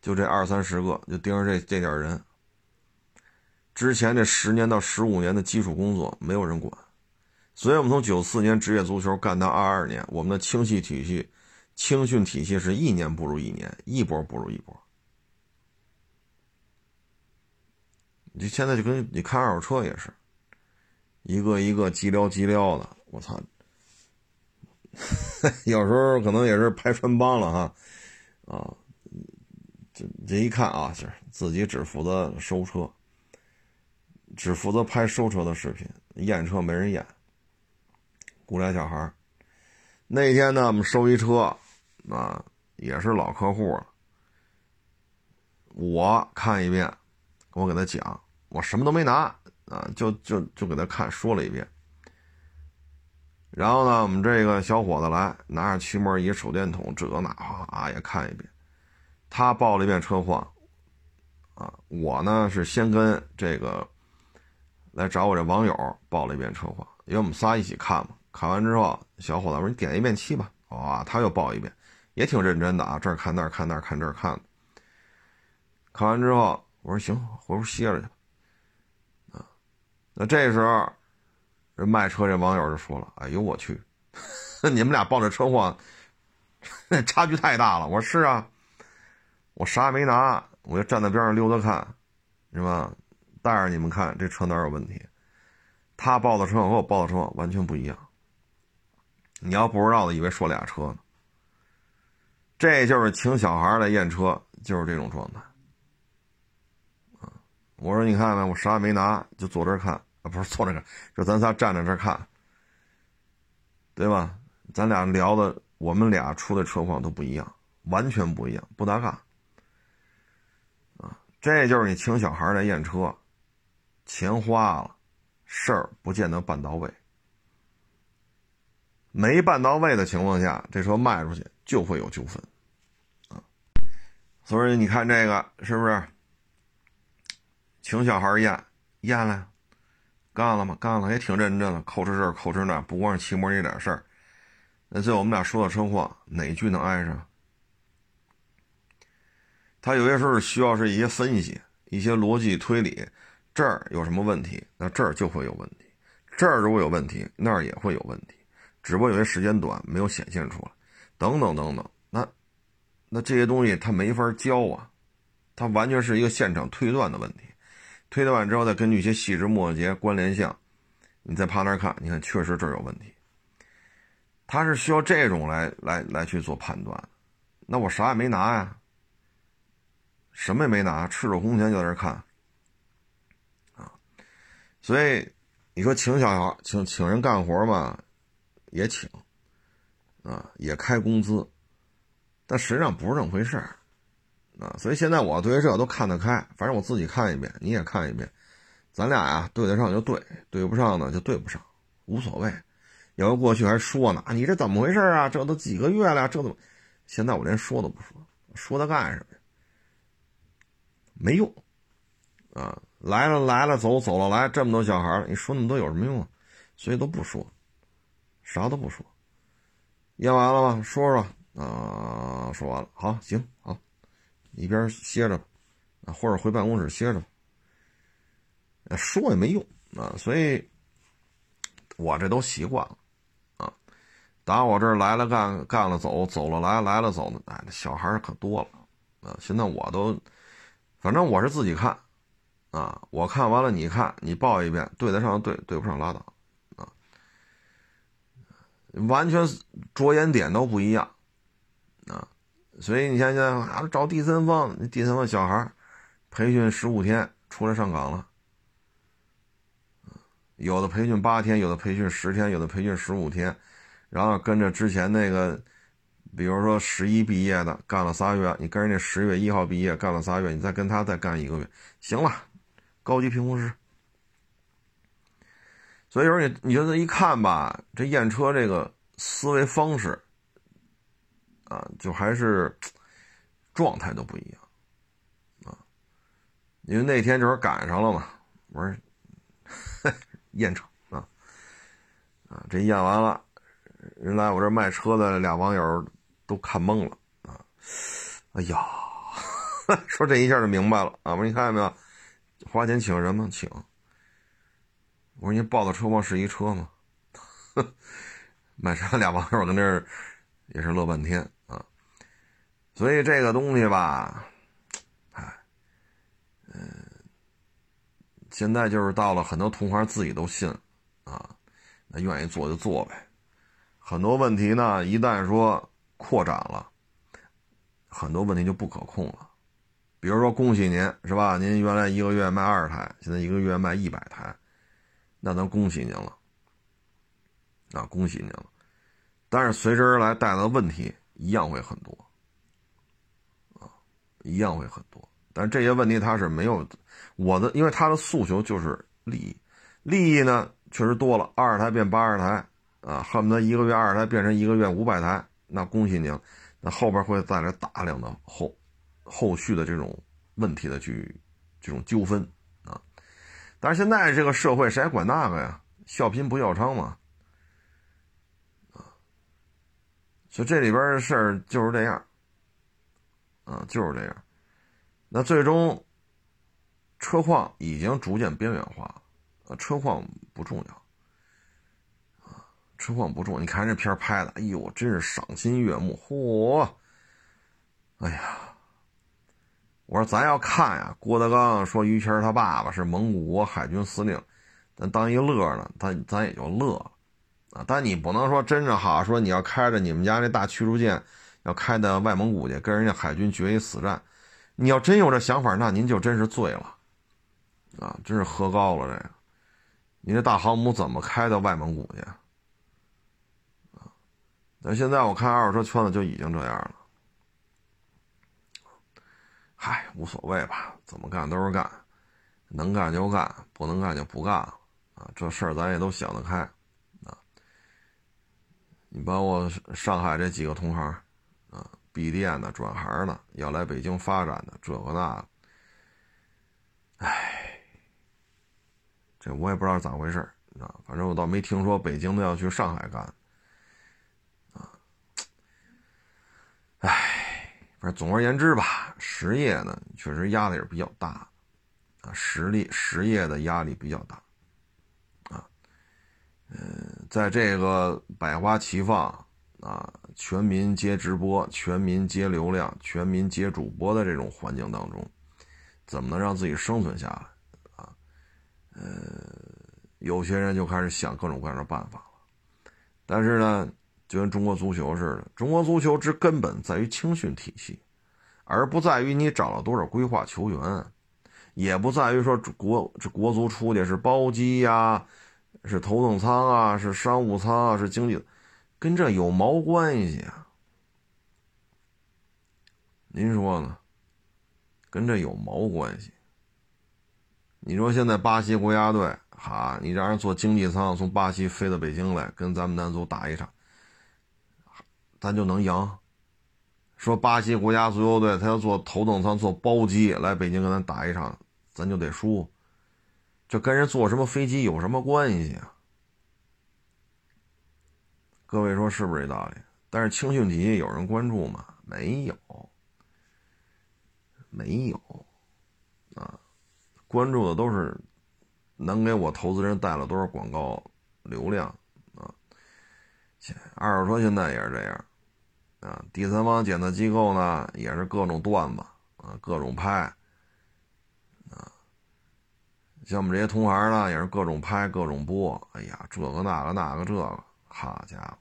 就这二三十个，就盯着这这点人。之前这十年到十五年的基础工作没有人管，所以我们从九四年职业足球干到二二年，我们的青系体系、青训体系是一年不如一年，一波不如一波。你现在就跟你看二手车也是，一个一个急撩急撩的，我操！有时候可能也是拍穿帮了哈，啊，这这一看啊，是自己只负责收车，只负责拍收车的视频，验车没人验。雇俩小孩那天呢，我们收一车，啊，也是老客户了。我看一遍，我给他讲，我什么都没拿啊，就就就给他看说了一遍。然后呢，我们这个小伙子来拿着驱膜仪、手电筒，这那啊也看一遍。他报了一遍车况，啊，我呢是先跟这个来找我这网友报了一遍车况，因为我们仨一起看嘛。看完之后，小伙子说：“你点一遍七吧。”哇，他又报一遍，也挺认真的啊，这儿看那儿看那儿看这儿看。看完之后，我说：“行，回屋歇着去。”啊，那这时候，这卖车这网友就说了：“哎呦我去，你们俩报这车况，差距太大了。”我说：“是啊，我啥也没拿，我就站在边上溜达看，是吧？带着你们看这车哪有问题。他报的车和我报的车完全不一样。”你要不知道的，以为说俩车呢。这就是请小孩来验车，就是这种状态。我说你看看，我啥也没拿，就坐这看啊，不是坐这看，就咱仨站在这看，对吧？咱俩聊的，我们俩出的车况都不一样，完全不一样，不搭嘎。啊，这就是你请小孩来验车，钱花了，事儿不见得办到位。没办到位的情况下，这车卖出去就会有纠纷，所以你看这个是不是？请小孩验验了，干了吗？干了，也挺认真的，扣这这扣这那，不光是骑摩这点事儿。那最后我们俩说的车祸，哪句能挨上？他有些时候需要是一些分析，一些逻辑推理，这儿有什么问题，那这儿就会有问题；这儿如果有问题，那儿也会有问题。只不过有些时间短，没有显现出来，等等等等。那这些东西他没法教啊，他完全是一个现场推断的问题。推断完之后，再根据一些细枝末节、关联项，你再趴那儿看，你看确实这儿有问题。他是需要这种来来来去做判断。那我啥也没拿呀，什么也没拿，赤手空拳就在这看啊。所以你说请小孩请请人干活嘛？也请，啊，也开工资，但实际上不是这么回事儿，啊，所以现在我对这都看得开，反正我自己看一遍，你也看一遍，咱俩呀对得上就对，对不上呢就对不上，无所谓。要过去还说呢，你这怎么回事啊？这都几个月了，这怎么？现在我连说都不说，说它干什么？没用，啊，来了来了，走走了来，这么多小孩你说那么多有什么用啊？所以都不说。啥都不说，验完了吗？说说啊，说完了，好，行，好，一边歇着吧，啊，或者回办公室歇着吧。说也没用啊，所以，我这都习惯了啊。打我这儿来了干干了走，走了来来了走的，哎，小孩可多了啊。现在我都，反正我是自己看啊，我看完了你看，你报一遍，对得上对，对不上拉倒。啊完全着眼点都不一样，所以你像现在啊找第三方，那第三方小孩培训十五天出来上岗了，有的培训八天，有的培训十天，有的培训十五天，然后跟着之前那个，比如说十一毕业的干了仨月，你跟人家十月一号毕业干了仨月，你再跟他再干一个月，行了，高级评估师。所以说你你就这一看吧，这验车这个思维方式啊，就还是状态都不一样啊。因为那天正好赶上了嘛，我说验车啊啊，这验完了，人来我这卖车的俩网友都看懵了啊！哎呀，说这一下就明白了啊！我说你看见没有，花钱请人吗？请。我说你报的车况是一车吗？呵买车俩网友在那儿也是乐半天。所以这个东西吧，哎，嗯，现在就是到了很多同行自己都信，啊，那愿意做就做呗。很多问题呢，一旦说扩展了，很多问题就不可控了。比如说，恭喜您是吧？您原来一个月卖二十台，现在一个月卖一百台，那咱恭喜您了，啊，恭喜您了。但是随之而来带来的问题一样会很多，一样会很多。但是这些问题他是没有我的，因为他的诉求就是利益，利益呢确实多了，二十台变八十台，啊，恨不得一个月二十台变成一个月五百台，那恭喜您，那后边会带来大量的后。后续的这种问题的去这种纠纷啊，但是现在这个社会谁还管那个呀？笑贫不笑娼嘛，啊，所以这里边的事儿就是这样，啊，就是这样。那最终车况已经逐渐边缘化了，啊，车况不重要，啊，车况不重。你看这片拍的，哎呦，真是赏心悦目，嚯，哎呀！我说咱要看呀，郭德纲说于谦他爸爸是蒙古国海军司令，咱当一乐呢，咱咱也就乐了啊。但你不能说真正好说你要开着你们家那大驱逐舰，要开到外蒙古去跟人家海军决一死战，你要真有这想法，那您就真是醉了啊，真是喝高了这个。你这大航母怎么开到外蒙古去啊？但现在我看二手车圈子就已经这样了。嗨，无所谓吧，怎么干都是干，能干就干，不能干就不干了啊！这事儿咱也都想得开啊。你包括上海这几个同行，闭店的、转行的，要来北京发展的，这个那，唉，这我也不知道咋回事啊。反正我倒没听说北京的要去上海干啊，唉。反正总而言之吧，实业呢确实压力是比较大，啊，实力实业的压力比较大，啊，嗯，在这个百花齐放啊，全民皆直播、全民皆流量、全民皆主播的这种环境当中，怎么能让自己生存下来啊？呃，有些人就开始想各种各样的办法了，但是呢。就跟中国足球似的，中国足球之根本在于青训体系，而不在于你找了多少规划球员，也不在于说国这国足出去是包机呀，是头等舱啊，是商务舱啊，是经济，跟这有毛关系啊？您说呢？跟这有毛关系？你说现在巴西国家队，哈，你让人坐经济舱从巴西飞到北京来，跟咱们男足打一场。咱就能赢。说巴西国家足球队，他要坐头等舱，坐包机来北京跟咱打一场，咱就得输。这跟人坐什么飞机有什么关系啊？各位说是不是这道理？但是青训体系有人关注吗？没有，没有啊。关注的都是能给我投资人带了多少广告流量啊。二手车现在也是这样。啊，第三方检测机构呢，也是各种段子啊，各种拍啊。像我们这些同行呢，也是各种拍，各种播。哎呀，这个那个那个这个，好家伙！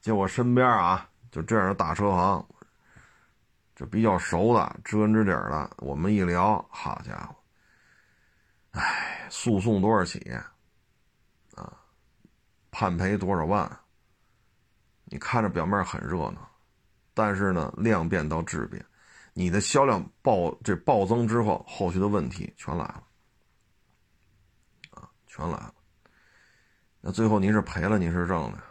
就我身边啊，就这样的大车行，就比较熟的、知根知底的，我们一聊，好家伙！哎，诉讼多少起啊？判赔多少万？你看着表面很热闹。但是呢，量变到质变，你的销量暴这暴增之后，后续的问题全来了，啊，全来了。那最后您是赔了，您是挣的，呵呵。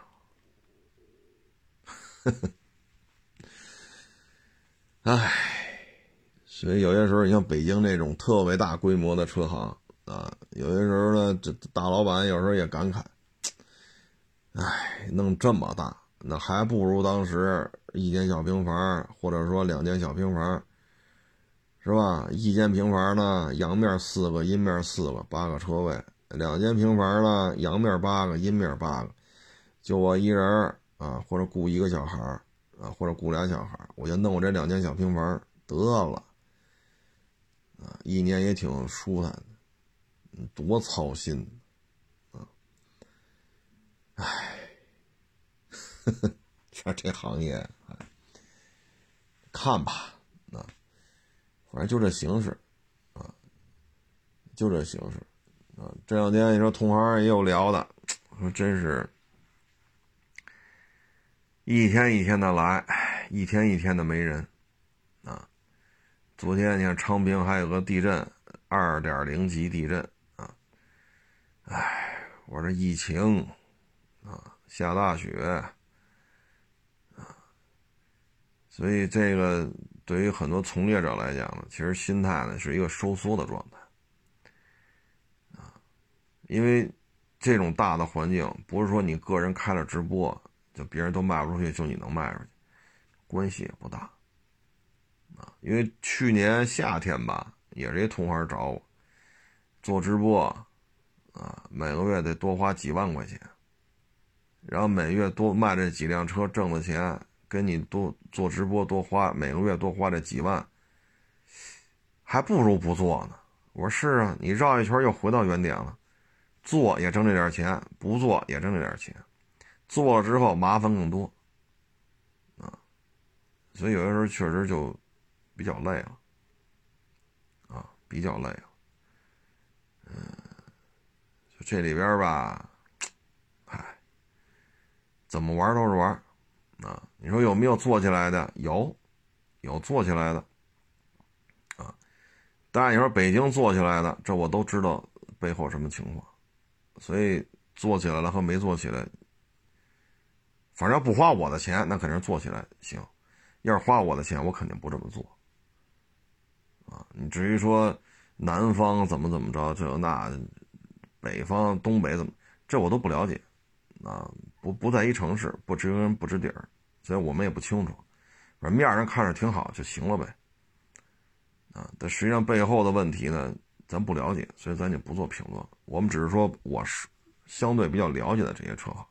唉，所以有些时候，你像北京这种特别大规模的车行啊，有些时候呢，这大老板有时候也感慨，唉，弄这么大。那还不如当时一间小平房，或者说两间小平房，是吧？一间平房呢，阳面四个，阴面四个，八个车位；两间平房呢，阳面八个，阴面八个，就我一人啊，或者雇一个小孩啊，或者雇俩小孩我就弄我这两间小平房得了，啊，一年也挺舒坦的，多操心啊！唉，说这行业，看吧，啊，反正就这形式，啊，就这形式，啊，这两天你说同行也有聊的，说真是，一天一天的来，一天一天的没人，啊，昨天你看昌平还有个地震。二点零级地震啊！哎，我这疫情啊，下大雪啊，所以这个对于很多从业者来讲呢，其实心态呢是一个收缩的状态啊，因为这种大的环境不是说你个人开了直播就别人都卖不出去，就你能卖出去，关系也不大啊。因为去年夏天吧。也是一同行找我做直播，啊，每个月得多花几万块钱，然后每月多卖这几辆车挣的钱，跟你多做直播多花每个月多花这几万，还不如不做呢。我说是啊，你绕一圈又回到原点了，做也挣这点钱，不做也挣这点钱，做了之后麻烦更多，啊，所以有的时候确实就比较累了。啊比较累了，嗯，就这里边吧，唉，怎么玩都是玩，啊，你说有没有做起来的？有，有做起来的，啊，当然你说北京做起来的，这我都知道背后什么情况，所以做起来了和没做起来，反正不花我的钱，那肯定做起来行；要是花我的钱，我肯定不这么做。啊，你至于说南方怎么怎么着，这那，北方东北怎么，这我都不了解，啊，不不在一城市，不知根不知底儿，所以我们也不清楚。反正面上看着挺好就行了呗，啊，但实际上背后的问题呢，咱不了解，所以咱就不做评论。我们只是说我是相对比较了解的这些车行。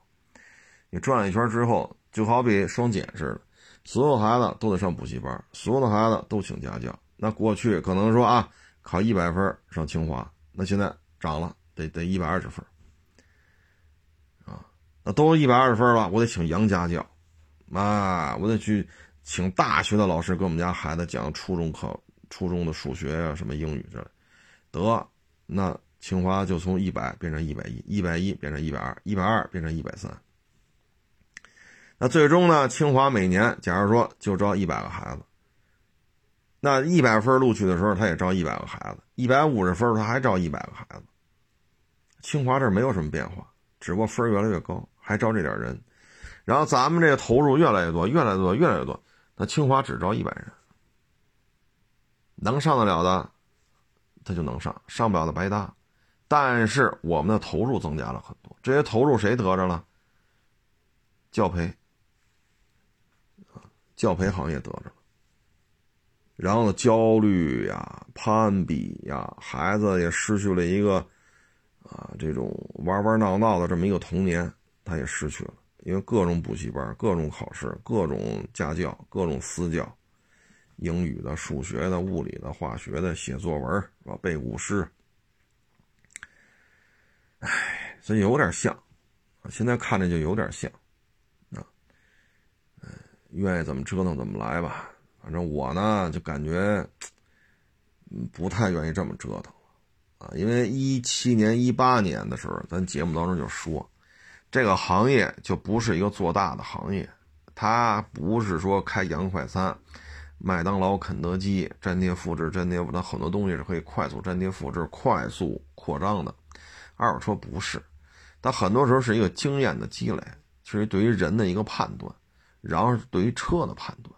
转了一圈之后，就好比双减似的，所有孩子都得上补习班，所有的孩子都请家教。那过去可能说啊，考一百分上清华，那现在涨了，得得一百二十分，啊，那都一百二十分了，我得请洋家教，啊，我得去请大学的老师给我们家孩子讲初中课、初中的数学呀、什么英语之类，得，那清华就从一百变成一百一，一百一变成一百二，一百二变成一百三，那最终呢，清华每年假如说就招一百个孩子。那一百分录取的时候，他也招一百个孩子；一百五十分，他还招一百个孩子。清华这没有什么变化，只不过分越来越高，还招这点人。然后咱们这个投入越来越多，越来越多，越来越多。那清华只招一百人，能上得了的，他就能上；上不了的白搭。但是我们的投入增加了很多，这些投入谁得着了？教培教培行业得着了。然后呢，焦虑呀，攀比呀，孩子也失去了一个啊，这种玩玩闹闹的这么一个童年，他也失去了，因为各种补习班、各种考试、各种家教、各种私教，英语的、数学的、物理的、化学的，写作文是吧？背古诗，哎，所以有点像，现在看着就有点像，愿意怎么折腾怎么来吧。反正我呢，就感觉，不太愿意这么折腾了，啊，因为一七年、一八年的时候，咱节目当中就说，这个行业就不是一个做大的行业，它不是说开洋快餐、麦当劳、肯德基粘贴复制、粘贴复，它很多东西是可以快速粘贴复制、快速扩张的。二手车不是，它很多时候是一个经验的积累，是对于人的一个判断，然后对于车的判断。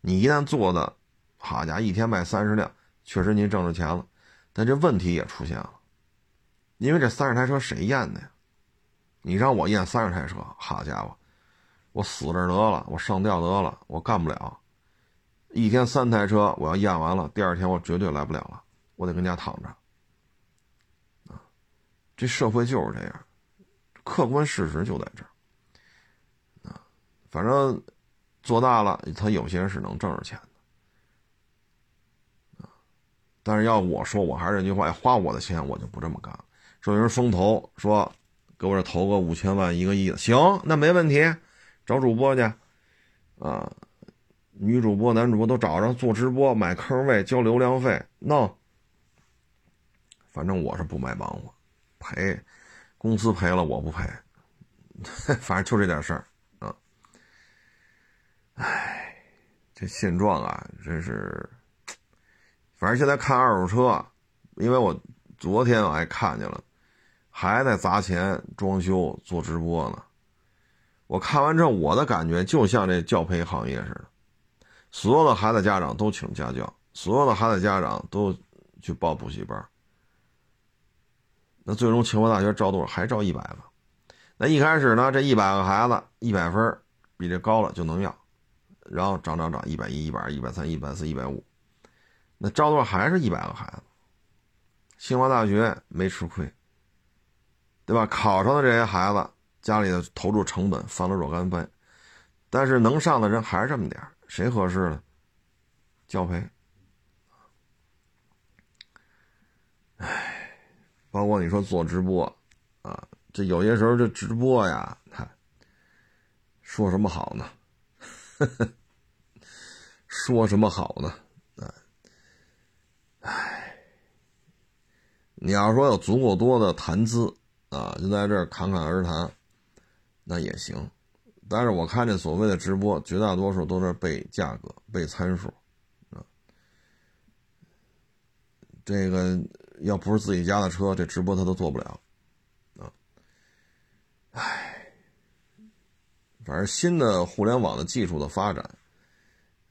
你一旦做的，好家伙，一天卖三十辆，确实您挣着钱了，但这问题也出现了，因为这三十台车谁验的呀？你让我验三十台车，好家伙，我死这得了，我上吊得了，我干不了。一天三台车，我要验完了，第二天我绝对来不了了，我得跟家躺着。啊，这社会就是这样，客观事实就在这儿。反正。做大了，他有些人是能挣着钱的，但是要我说，我还是那句话，花我的钱我就不这么干。说有人风投说给我这投个五千万一个亿的，行，那没问题，找主播去，啊，女主播男主播都找着做直播买坑位交流量费弄。反正我是不买帮我，赔，公司赔了我不赔，反正就这点事儿。唉，这现状啊，真是。反正现在看二手车，因为我昨天我还看见了，还在砸钱装修做直播呢。我看完之后，我的感觉就像这教培行业似的，所有的孩子家长都请家教，所有的孩子家长都去报补习班。那最终清华大学招多少？还招一百个。那一开始呢，这一百个孩子一百分比这高了就能要，然后涨涨涨，一百一、一百二、一百三、一百四、一百五。那招多少还是一百个孩子，清华大学没吃亏，对吧？考上的这些孩子家里的投入成本翻了若干倍，但是能上的人还是这么点谁合适呢？教培，唉，包括你说做直播啊，这有些时候这直播呀，他说什么好呢？呵 呵说什么好呢？唉，你要说有足够多的谈资啊，就在这侃侃而谈，那也行。但是我看这所谓的直播，绝大多数都是背价格、背参数啊。这个要不是自己家的车，这直播他都做不了啊。唉，反正新的互联网的技术的发展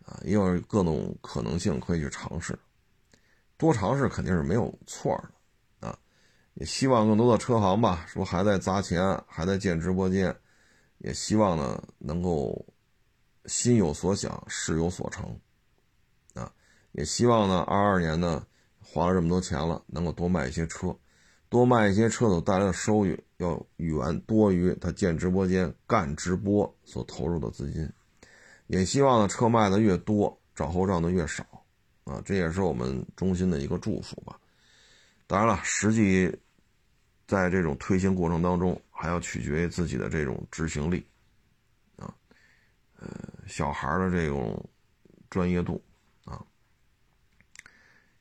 啊，也有各种可能性可以去尝试。多尝试肯定是没有错的，啊，也希望更多的车行吧，说还在砸钱，还在建直播间，也希望呢能够心有所想，事有所成，啊，也希望呢二二年呢花了这么多钱了，能够多卖一些车，多卖一些车所带来的收益要远多于他建直播间干直播所投入的资金，也希望呢车卖的越多，找后账的越少。啊，这也是我们衷心的一个祝福吧。当然了，实际在这种推行过程当中，还要取决于自己的这种执行力啊，呃，小孩的这种专业度啊。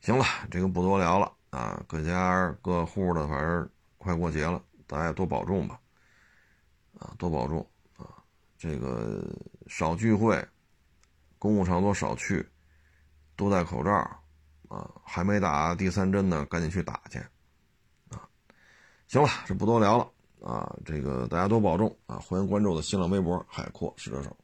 行了，这个不多聊了啊，各家各户的，反正快过节了，大家多保重吧。啊，多保重啊，这个少聚会，公共场所少去。多戴口罩，啊，还没打第三针呢，赶紧去打去，啊，行了，这不多聊了，啊，这个大家多保重啊，欢迎关注我的新浪微博“海阔试车手”。